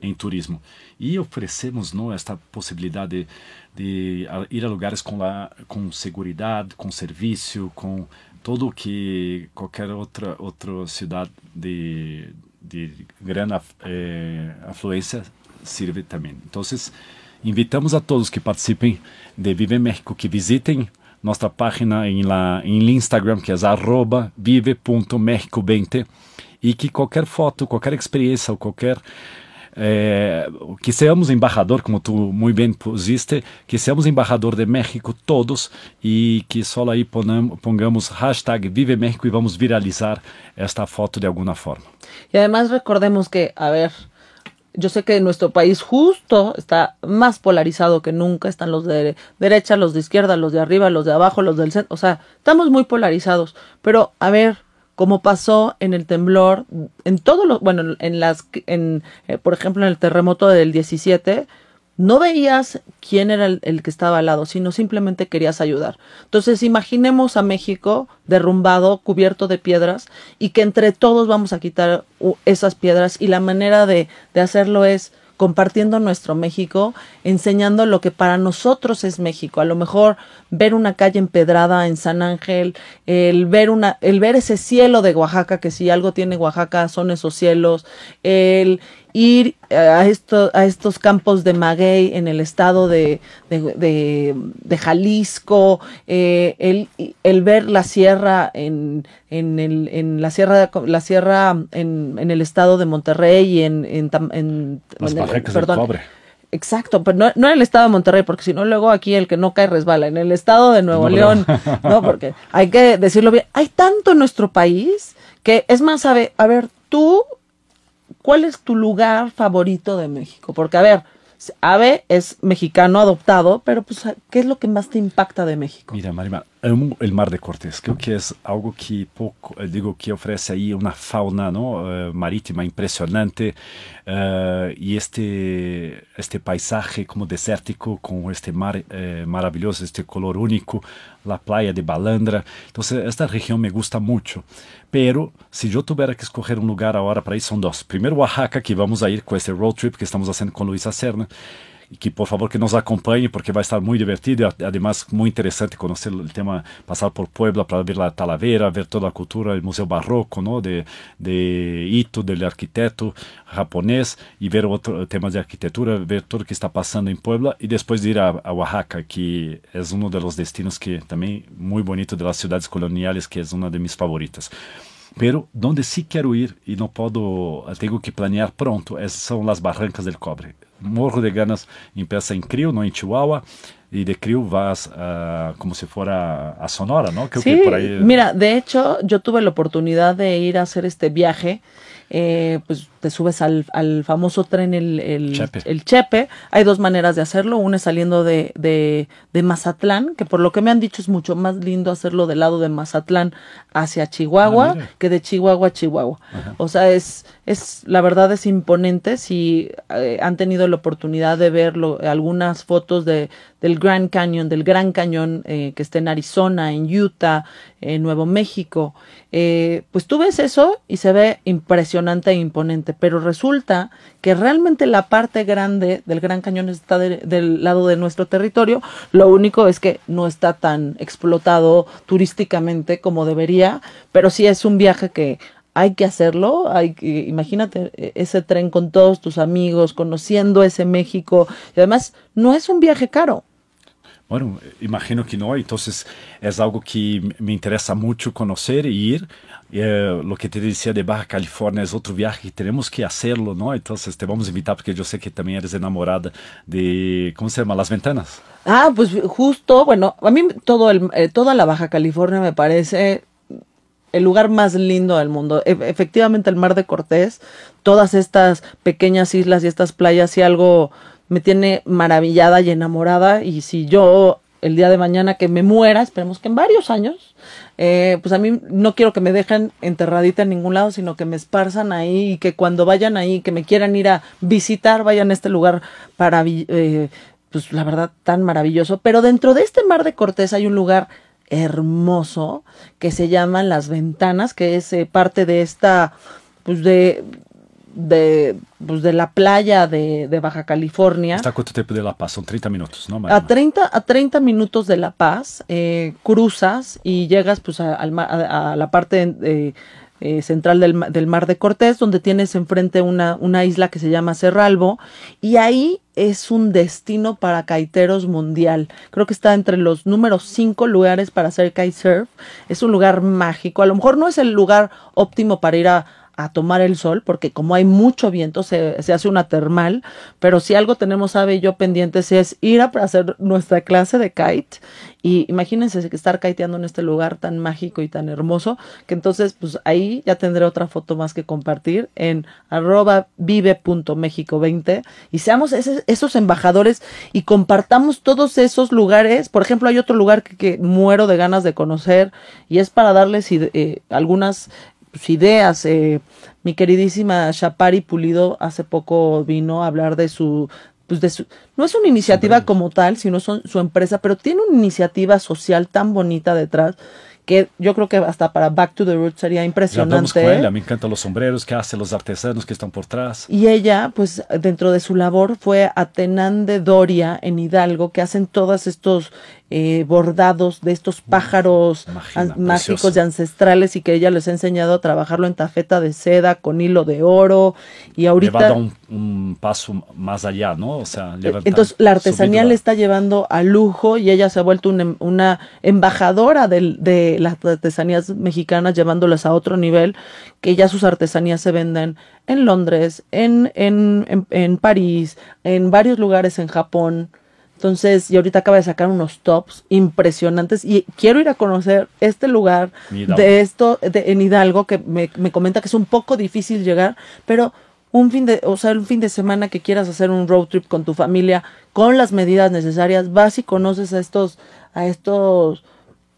em turismo. E oferecemos não, esta possibilidade de, ir a lugares com, la, com segurança, com serviço, com todo o que qualquer outra, outra cidade de, de grande eh, afluência sirve também. Então, invitamos a todos que participem de Vive México, que visitem nossa página em, la, em Instagram, que é vive.mexico20 e que qualquer foto, qualquer experiência ou qualquer é, que seamos embajador, como tu muito bem pusiste, que seamos embajador de México todos e que só aí pongamos hashtag Vive México e vamos viralizar esta foto de alguma forma. E además recordemos que, a ver, yo sé que nuestro país justo está más polarizado que nunca, están los de derecha, los de izquierda, los de arriba, los de abajo, los del centro, o sea, estamos muy polarizados, pero a ver, como pasó en el temblor, en todos los, bueno, en las, en, eh, por ejemplo, en el terremoto del 17, no veías quién era el, el, que estaba al lado, sino simplemente querías ayudar. Entonces, imaginemos a México derrumbado, cubierto de piedras, y que entre todos vamos a quitar esas piedras, y la manera de, de hacerlo es compartiendo nuestro México, enseñando lo que para nosotros es México. A lo mejor ver una calle empedrada en San Ángel, el ver una, el ver ese cielo de Oaxaca, que si algo tiene Oaxaca son esos cielos, el ir a, esto, a estos campos de maguey en el estado de, de, de, Jalisco, eh, el, el, ver la sierra en, en, el, en la sierra, la sierra en, en el estado de Monterrey y en, en, en, perdón, Exacto, pero no, no, en el estado de Monterrey, porque si no, luego aquí el que no cae resbala. En el estado de Nuevo León, ¿no? Porque hay que decirlo bien. Hay tanto en nuestro país que es más, a ver, a ver, tú ¿cuál es tu lugar favorito de México? Porque, a ver, Ave es mexicano adoptado, pero pues, ¿qué es lo que más te impacta de México? Mira, Marima, amo el Mar de Cortés. Creo que es algo que poco, eh, digo, que ofrece ahí una fauna ¿no? Uh, marítima impresionante uh, y este, este paisaje como desértico con este mar maravilloso, este color único, la playa de Balandra. Entonces, esta región me gusta mucho. Pero si yo tuviera que escoger un lugar ahora para ir, son dos. Primero, Oaxaca, que vamos a ir con este road trip que estamos haciendo con Luisa Serna e que por favor que nos acompanhe porque vai estar muito divertido e además muito interessante conhecer o tema, passar por Puebla para ver a Talavera, ver toda a cultura, o museu barroco, ¿no? de, de Ito, do arquiteto japonês e ver outros temas de arquitetura, ver tudo que está passando em Puebla e depois ir a, a Oaxaca, que é um dos destinos que também muito bonito das cidades coloniais, que é uma de minhas favoritas. Pero donde sí quiero ir y no puedo, tengo que planear pronto, es, son las Barrancas del Cobre. Morro de ganas, empieza en Crio, no en Chihuahua, y de Crio vas uh, como si fuera a Sonora, ¿no? Creo sí, que por ahí... mira, de hecho yo tuve la oportunidad de ir a hacer este viaje eh, pues te subes al, al famoso tren, el, el, chepe. el, chepe. Hay dos maneras de hacerlo. Una es saliendo de, de, de, Mazatlán, que por lo que me han dicho es mucho más lindo hacerlo del lado de Mazatlán hacia Chihuahua ah, que de Chihuahua a Chihuahua. O sea, es, es, la verdad es imponente. Si eh, han tenido la oportunidad de ver algunas fotos de, del Grand Canyon, del Gran Cañón eh, que está en Arizona, en Utah, en Nuevo México, eh, pues tú ves eso y se ve impresionante e imponente, pero resulta que realmente la parte grande del Gran Cañón está del lado de nuestro territorio, lo único es que no está tan explotado turísticamente como debería, pero sí es un viaje que hay que hacerlo, hay que, imagínate e, ese tren con todos tus amigos, conociendo ese México, y además no es un viaje caro, Bueno, imagino que no, entonces es algo que me interesa mucho conocer e ir. Eh, lo que te decía de Baja California es otro viaje que tenemos que hacerlo, ¿no? Entonces te vamos a invitar porque yo sé que también eres enamorada de, ¿cómo se llama? Las ventanas. Ah, pues justo, bueno, a mí todo el, eh, toda la Baja California me parece el lugar más lindo del mundo. E efectivamente el Mar de Cortés, todas estas pequeñas islas y estas playas y algo me tiene maravillada y enamorada y si yo el día de mañana que me muera, esperemos que en varios años, eh, pues a mí no quiero que me dejen enterradita en ningún lado, sino que me esparzan ahí y que cuando vayan ahí, que me quieran ir a visitar, vayan a este lugar para, eh, pues la verdad, tan maravilloso. Pero dentro de este mar de Cortés hay un lugar hermoso que se llama Las Ventanas, que es eh, parte de esta, pues de, de, pues de la playa de, de, Baja California. ¿Hasta cuánto tiempo de La Paz? Son 30 minutos, ¿no? A 30, a 30 minutos de La Paz, eh, cruzas y llegas pues a, a, a la parte eh, eh, central del, del, Mar de Cortés, donde tienes enfrente una, una isla que se llama Cerralbo, y ahí es un destino para kaiteros mundial. Creo que está entre los números 5 lugares para hacer kitesurf. Es un lugar mágico. A lo mejor no es el lugar óptimo para ir a a tomar el sol, porque como hay mucho viento, se, se, hace una termal, pero si algo tenemos, sabe y yo pendientes, es ir a hacer nuestra clase de kite. Y imagínense estar kiteando en este lugar tan mágico y tan hermoso, que entonces, pues ahí ya tendré otra foto más que compartir en arroba vive.mexico20 y seamos esos embajadores y compartamos todos esos lugares. Por ejemplo, hay otro lugar que, que muero de ganas de conocer y es para darles eh, algunas pues, ideas. Eh, mi queridísima Chapari Pulido hace poco vino a hablar de su, pues de su, no es una iniciativa como tal, sino son, su empresa, pero tiene una iniciativa social tan bonita detrás que yo creo que hasta para Back to the Roots sería impresionante. Con ella, me encantan los sombreros que hace, los artesanos que están por atrás. Y ella, pues dentro de su labor fue a de Doria en Hidalgo, que hacen todos estos eh, bordados de estos pájaros mágicos y ancestrales y que ella les ha enseñado a trabajarlo en tafeta de seda con hilo de oro y ahorita... Un, un paso más allá, ¿no? O sea, entonces la artesanía le está llevando a lujo y ella se ha vuelto una, una embajadora de, de las artesanías mexicanas llevándolas a otro nivel, que ya sus artesanías se venden en Londres, en, en, en, en París, en varios lugares en Japón. Entonces, y ahorita acaba de sacar unos tops impresionantes y quiero ir a conocer este lugar de esto de, en Hidalgo que me, me, comenta que es un poco difícil llegar, pero un fin de, o sea, un fin de semana que quieras hacer un road trip con tu familia con las medidas necesarias, vas y conoces a estos, a estos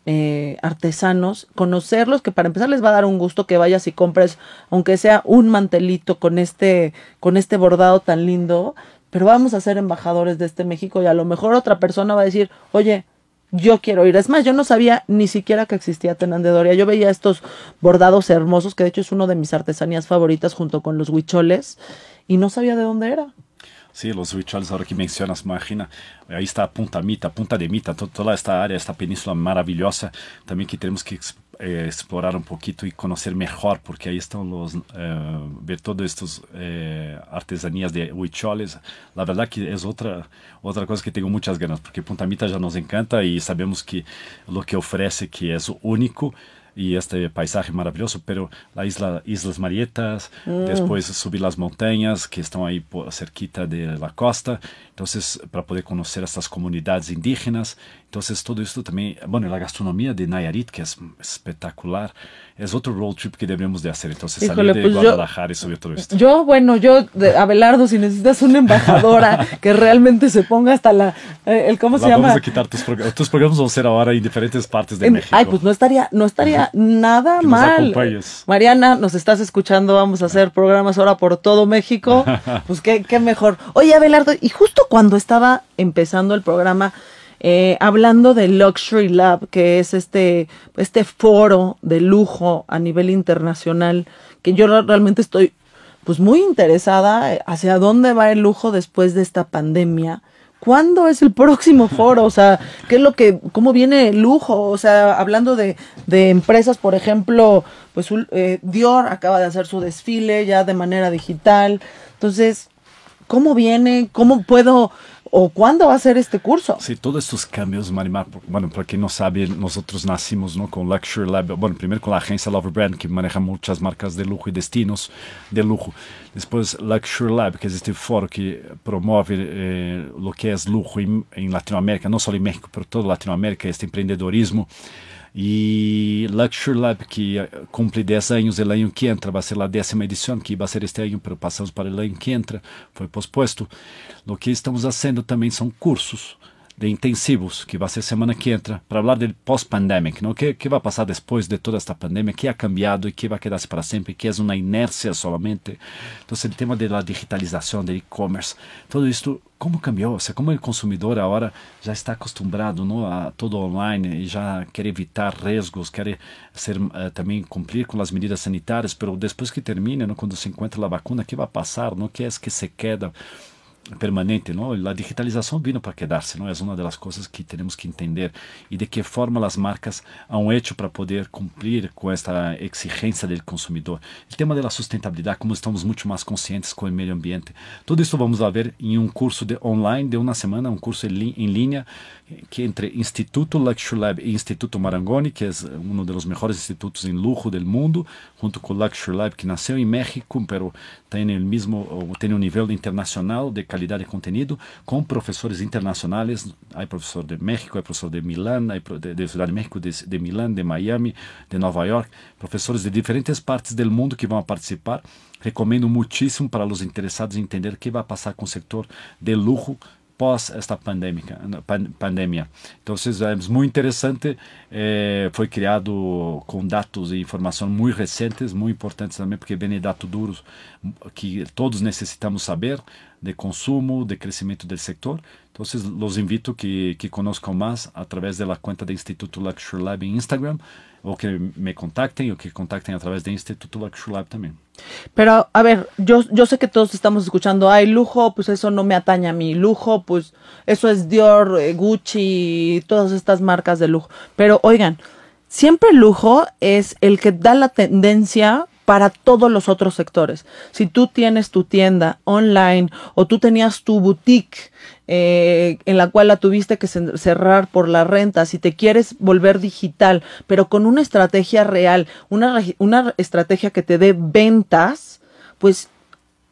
eh, artesanos, conocerlos, que para empezar les va a dar un gusto que vayas y compres, aunque sea un mantelito con este, con este bordado tan lindo, pero vamos a ser embajadores de este México y a lo mejor otra persona va a decir, oye, yo quiero ir. Es más, yo no sabía ni siquiera que existía Tenandedoria. Yo veía estos bordados hermosos, que de hecho es uno de mis artesanías favoritas junto con los huicholes, y no sabía de dónde era. Sí, los rituales ahora que mencionas, imagina, ahí está Punta Mita, Punta de Mita, toda esta área, esta península maravillosa, también que tenemos que eh, explorar un poquito y conocer mejor, porque ahí están los, eh, ver todas estas eh, artesanías de huicholes, la verdad que es otra, otra cosa que tengo muchas ganas, porque Punta Mita ya nos encanta y sabemos que lo que ofrece que es único, y este paisaje maravilloso, pero la isla, Islas Marietas, después subir las montañas que están ahí por, cerquita de la costa, entonces para poder conocer estas comunidades indígenas, entonces todo esto también, bueno, la gastronomía de Nayarit que es espectacular, es otro road trip que debemos de hacer, entonces Híjole, salir de pues yo- Guadalajara y subir todo esto. Yo, bueno, yo, de- Abelardo, si necesitas una embajadora que realmente se ponga hasta la, eh, el, ¿cómo se La llama? Vamos a quitar tus programas. Tus programas van a ser ahora en diferentes partes de En- México. Ay, pues no estaría, no estaría nada Que nos mal. acompañes. Mariana, nos estás escuchando, vamos a hacer programas ahora por todo México. Pues qué, qué mejor. Oye, Abelardo, y justo cuando estaba empezando el programa, eh, hablando de Luxury Lab, que es este, este foro de lujo a nivel internacional, que yo re- realmente estoy pues muy interesada eh, hacia dónde va el lujo después de esta pandemia. ¿Cuándo es el próximo foro? O sea, ¿qué es lo que, cómo viene el lujo? O sea, hablando de, de empresas, por ejemplo, pues eh, Dior acaba de hacer su desfile ya de manera digital. Entonces, ¿cómo viene? ¿Cómo puedo o cuándo va a ser este curso? Sí, todos estos cambios, Marimar, bueno, para quien no sabe, nosotros nacimos ¿no? con Luxury Lab, bueno, primero con la agencia Lover Brand, que maneja muchas marcas de lujo y destinos de lujo. Después Luxury Lab, que es este foro que promueve eh, lo que es lujo en, en Latinoamérica, no solo en México, pero toda Latinoamérica, este empreendedorismo. Y Luxury Lab, que eh, cumple 10 años el año que entra, va a ser la décima edición, que iba a ser este año, pero pasamos para el año que entra, fue pospuesto. Lo que estamos haciendo también son cursos de intensivos, que va a ser semana que entra, para hablar del post-pandemic, ¿no? ¿Qué, ¿Qué va a pasar después de toda esta pandemia? ¿Qué ha cambiado y qué va a quedarse para siempre? ¿Qué es una inercia solamente? Entonces, el tema de la digitalización, del e-commerce, todo esto, ¿cómo cambió? O sea, cómo el consumidor ahora ya está acostumbrado ¿no? a todo online y ya quiere evitar riesgos, quiere ser, eh, también cumplir con las medidas sanitarias, pero después que termine, ¿no? cuando se encuentre la vacuna, ¿qué va a pasar? ¿no? ¿Qué es que se queda? Permanente, ¿no? La digitalización vino para quedarse, una de las cosas que tenemos que entender y de qué forma las marcas han hecho para poder cumplir con esta exigencia del consumidor. El tema de la sustentabilidad, como estamos mucho más conscientes con el medio ambiente. Todo esto vamos a ver en un curso de online de una semana, un curso en, li- en línea eh, que entre Instituto Luxury Lab e Instituto Marangoni, que es uno de los mejores institutos en lujo del mundo, junto con Luxury Lab, que nació en México, pero tiene el mismo, o tiene un nivel internacional de calidad de contenido, con profesores internacionales. Hay profesor de México, hay profesor de Milán, hay pro- de, de Ciudad de México, de, de Milán, de Miami, de Nueva York, profesores de diferentes partes del mundo que van a participar. Recomendo muchísimo para los interesados en entender qué va a pasar con el sector del lujo pós esta pandemia. Entonces é muito interessante, eh, foi criado com dados e informação muito recentes, muito importantes também, porque vem dados duros que todos necessitamos saber de consumo, de crescimento do setor. Então, los invito que, que conozcan más a través de la cuenta de Instituto Luxury Lab en Instagram, o que me contacten, o que contacten a través de Instituto Lab también. Pero, a ver, yo, yo sé que todos estamos escuchando, ay, lujo, pues eso no me atañe a mí, lujo, pues eso es Dior, eh, Gucci, todas estas marcas de lujo. Pero, oigan, siempre el lujo es el que da la tendencia para todos los otros sectores. Si tú tienes tu tienda online o tú tenías tu boutique eh, en la cual la tuviste que cer- cerrar por la renta, si te quieres volver digital, pero con una estrategia real, una, una estrategia que te dé ventas, pues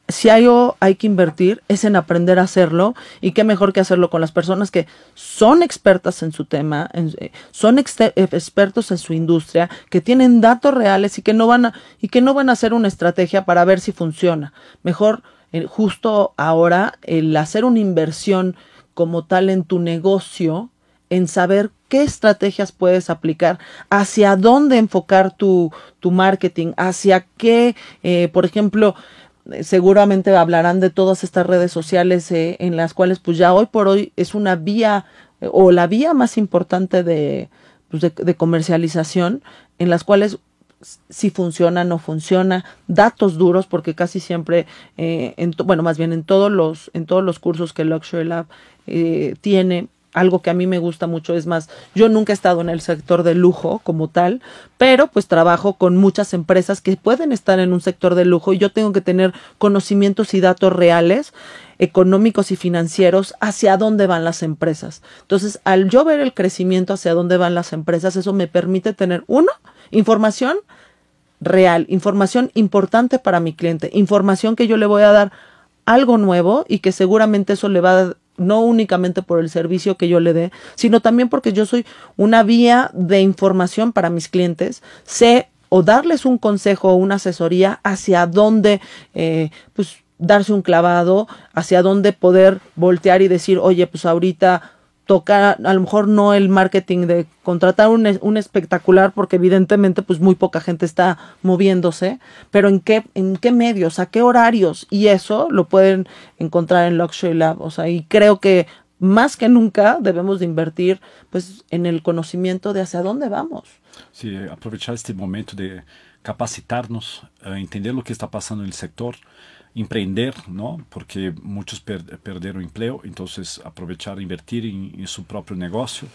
si hay, hay que invertir es en aprender a hacerlo y qué mejor que hacerlo con las personas que son expertas en su tema, eh, son eh, expertos en su industria, que tienen datos reales y que no van a y que no van a hacer una estrategia para ver si funciona. Mejor eh, justo ahora el hacer una inversión como tal en tu negocio, en saber qué estrategias puedes aplicar, hacia dónde enfocar tu, tu marketing, hacia qué, por ejemplo, seguramente hablarán de todas estas redes sociales eh, en las cuales pues ya hoy por hoy es una vía eh, o la vía más importante de, pues, de, comercialización en las cuales si funciona, no funciona, datos duros, porque casi siempre, eh, en bueno, más bien en todos los, en todos los cursos que Luxury Lab eh, tiene, algo que a mí me gusta mucho. Es más, yo nunca he estado en el sector de lujo como tal, pero pues trabajo con muchas empresas que pueden estar en un sector de lujo y yo tengo que tener conocimientos y datos reales económicos y financieros hacia dónde van las empresas. Entonces, al yo ver el crecimiento hacia dónde van las empresas, eso me permite tener, uno, información real, información importante para mi cliente, información que yo le voy a dar algo nuevo y que seguramente eso le va a no únicamente por el servicio que yo le dé, sino también porque yo soy una vía de información para mis clientes. Sé o darles un consejo o una asesoría hacia dónde, eh, pues, darse un clavado, hacia dónde poder voltear y decir, oye, pues ahorita toca a lo mejor no el marketing de contratar un, un, espectacular porque evidentemente pues muy poca gente está moviéndose, pero en qué en qué medios, a qué horarios y eso lo pueden encontrar en Luxury Lab, o sea, y creo que más que nunca debemos de invertir pues en el conocimiento de hacia dónde vamos. Sí, aprovechar este momento de capacitarnos, uh, entender lo que está pasando en el sector, emprender, ¿no? Porque muchos per perderon empleo, entonces aprovechar, invertir en, en, su propio negocio.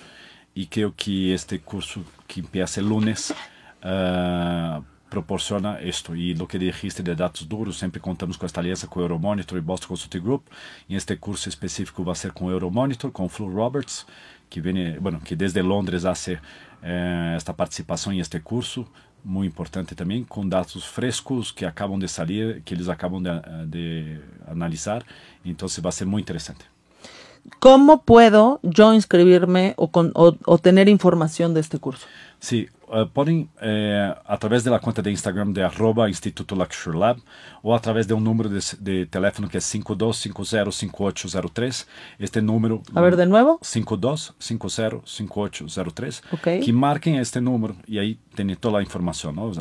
Y creo que este curso que empieza el lunes uh, proporciona esto. Y lo que dijiste de datos duros, siempre contamos con esta alianza con Euromonitor y Boston Consulting Group. Y este curso específico va a ser con Euromonitor, con Flo Roberts, que viene, bueno, que desde Londres hace uh, esta participación en este curso, muy importante también, con datos frescos que acaban de salir, que ellos acaban de, de analizar. Entonces va a ser muy interesante. ¿Cómo puedo yo inscribirme o, con, o, o tener información de este curso? Sí, uh, podem, eh, através da conta de Instagram de arroba Instituto Luxury Lab ou através de um número de, de teléfono que é 52505803. Este número... A ver, de novo? 52505803. Ok. Que marquem este número e aí tem toda a informação. Não?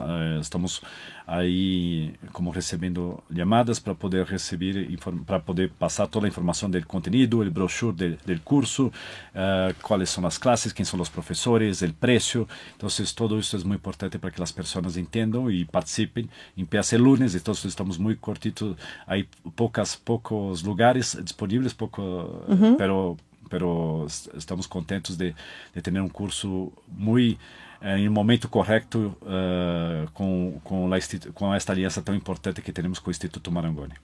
Estamos aí como recebendo chamadas para poder receber para poder passar toda a informação do conteúdo, o brochure do curso, uh, quais são as classes, quem são os professores, o preço. Então, todo isso é muito importante para que as pessoas entendam e participem. Empieza el lunes, então estamos muito cortitos, hay poucas poucos lugares disponíveis, pouco, uh -huh. pero pero estamos contentos de, de ter um curso muito em um momento correto uh, com, com, la, esta aliança tão importante que temos com o Instituto Marangoni.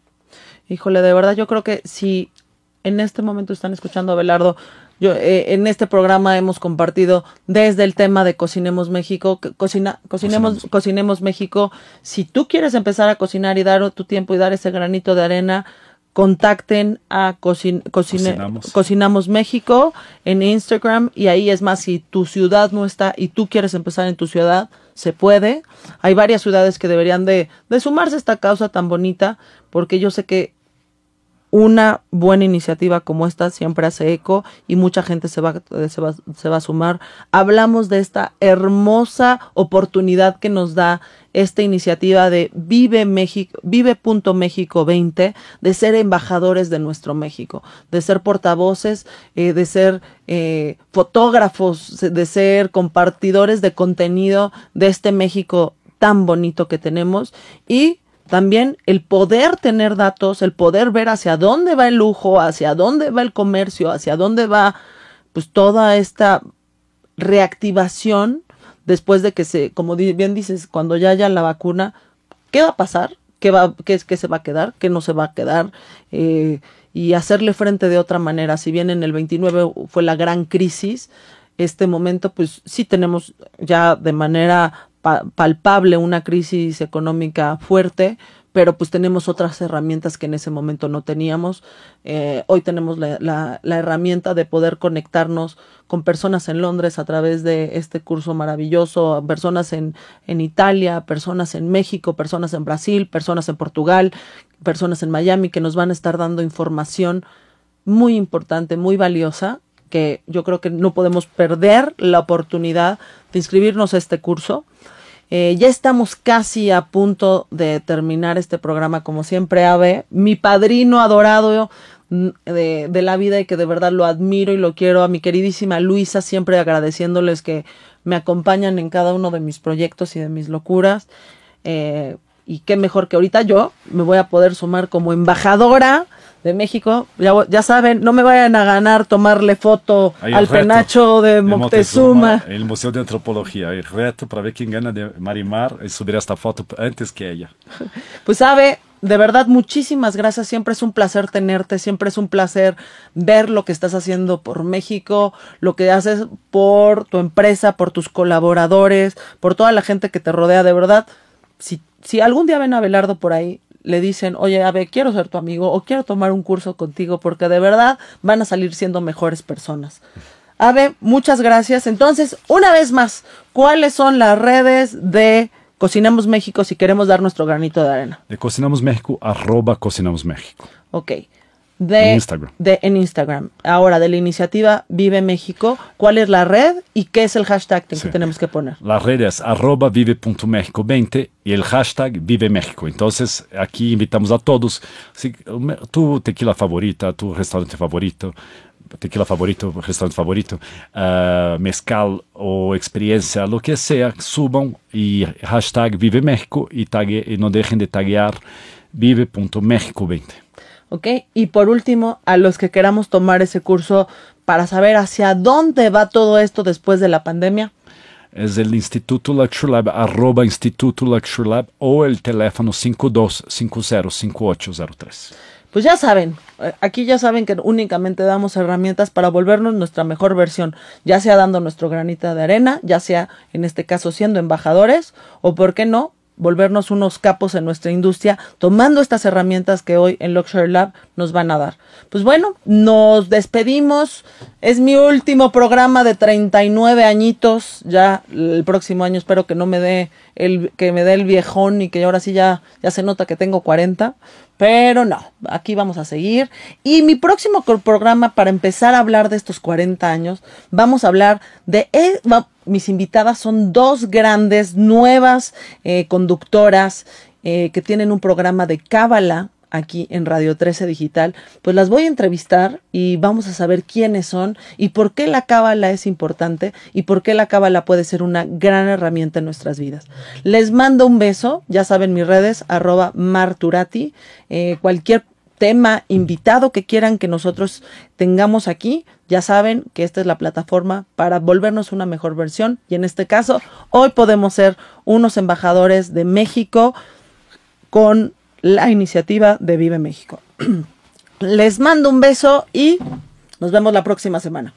Híjole, de verdad yo creo que si en este momento están escuchando a Belardo, yo, eh, en este programa hemos compartido desde el tema de Cocinemos México, cocina, cocinemos, cocinemos, cocinemos México. Si tú quieres empezar a cocinar y dar tu tiempo y dar ese granito de arena, contacten a Cocin Cocine Cocinamos. Cocinamos. México en Instagram y ahí es más, si tu ciudad no está y tú quieres empezar en tu ciudad, se puede. Hay varias ciudades que deberían de, de sumarse a esta causa tan bonita porque yo sé que una buena iniciativa como esta siempre hace eco y mucha gente se va, se va, se va a sumar. Hablamos de esta hermosa oportunidad que nos da esta iniciativa de Vive México, Vive.México 20, de ser embajadores de nuestro México, de ser portavoces, eh, de ser eh, fotógrafos, de ser compartidores de contenido de este México tan bonito que tenemos y también el poder tener datos, el poder ver hacia dónde va el lujo, hacia dónde va el comercio, hacia dónde va pues toda esta reactivación después de que se, como bien dices, cuando ya haya la vacuna, ¿qué va a pasar? ¿Qué, va, qué, qué se va a quedar? ¿Qué no se va a quedar? Eh, y hacerle frente de otra manera. Si bien en el 29 fue la gran crisis, este momento pues sí tenemos ya de manera pa palpable una crisis económica fuerte, pero pues tenemos otras herramientas que en ese momento no teníamos. Eh, hoy tenemos la, herramienta de poder conectarnos con personas en Londres a través de este curso maravilloso, personas en, en Italia, personas en México, personas en Brasil, personas en Portugal, personas en Miami, que nos van a estar dando información muy importante, muy valiosa, que yo creo que no podemos perder la oportunidad de inscribirnos a este curso. Eh, ya estamos casi a punto de terminar este programa, como siempre, Ave, mi padrino adorado de, de, la vida y que de verdad lo admiro y lo quiero, a mi queridísima Luisa, siempre agradeciéndoles que me acompañan en cada uno de mis proyectos y de mis locuras. Eh, y qué mejor que ahorita yo me voy a poder sumar como embajadora de México. Ya, ya, saben, no me vayan a ganar tomarle foto Hay al el penacho de de Moctezuma. El Museo de Antropología. Hay reto para ver quién gana de Marimar y subir esta foto antes que ella. Pues sabe, de verdad, muchísimas gracias. Siempre es un placer tenerte, siempre es un placer ver lo que estás haciendo por México, lo que haces por tu empresa, por tus colaboradores, por toda la gente que te rodea. De verdad, si, si algún día ven a Belardo por ahí, le dicen, oye, Ave, quiero ser tu amigo o quiero tomar un curso contigo porque de verdad van a salir siendo mejores personas. Ave, muchas gracias. Entonces, una vez más, ¿cuáles son las redes de Cocinamos México si queremos dar nuestro granito de arena? De Cocinamos México, arroba Cocinamos México. Ok. De, En Instagram. De, en Instagram. Ahora, de la iniciativa Vive México, ¿cuál es la red y qué es el hashtag que Sí. tenemos que poner? La red es arroba vive.mexico20 y el hashtag Vive México. Entonces, aquí invitamos a todos. Si, tu tequila favorita, tu restaurante favorito, tequila favorito, restaurante favorito, ah, mezcal o experiencia, lo que sea, suban y hashtag Vive México y, tague, y no dejen de taguear vive.mexico20. ¿Ok? Y por último, a los que queramos tomar ese curso para saber hacia dónde va todo esto después de la pandemia, Es el Instituto Luxury Lab, arroba Instituto Luxury Lab o el teléfono 52505803. Pues ya saben, eh, aquí ya saben que únicamente damos herramientas para volvernos nuestra mejor versión, ya sea dando nuestro granita de arena, ya sea en este caso siendo embajadores, o por qué no, volvernos unos capos en nuestra industria, tomando estas herramientas que hoy en Luxury Lab nos van a dar. Pues bueno, nos despedimos. Es mi último programa de 39 añitos. Ya el próximo año espero que no me dé el que me dé el viejón y que ahora sí ya ya se nota que tengo 40. Pero no, aquí vamos a seguir. Y mi próximo programa, para empezar a hablar de estos 40 años, vamos a hablar de... eh, mis invitadas son dos grandes, nuevas eh, conductoras eh, que tienen un programa de cábala aquí en Radio 13 Digital, pues las voy a entrevistar y vamos a saber quiénes son y por qué la cábala es importante y por qué la cábala puede ser una gran herramienta en nuestras vidas. Les mando un beso, ya saben mis redes, arroba marturati, eh, cualquier tema, invitado que quieran que nosotros tengamos aquí, ya saben que esta es la plataforma para volvernos una mejor versión y en este caso hoy podemos ser unos embajadores de México con la iniciativa de Vive México. Les mando un beso y nos vemos la próxima semana.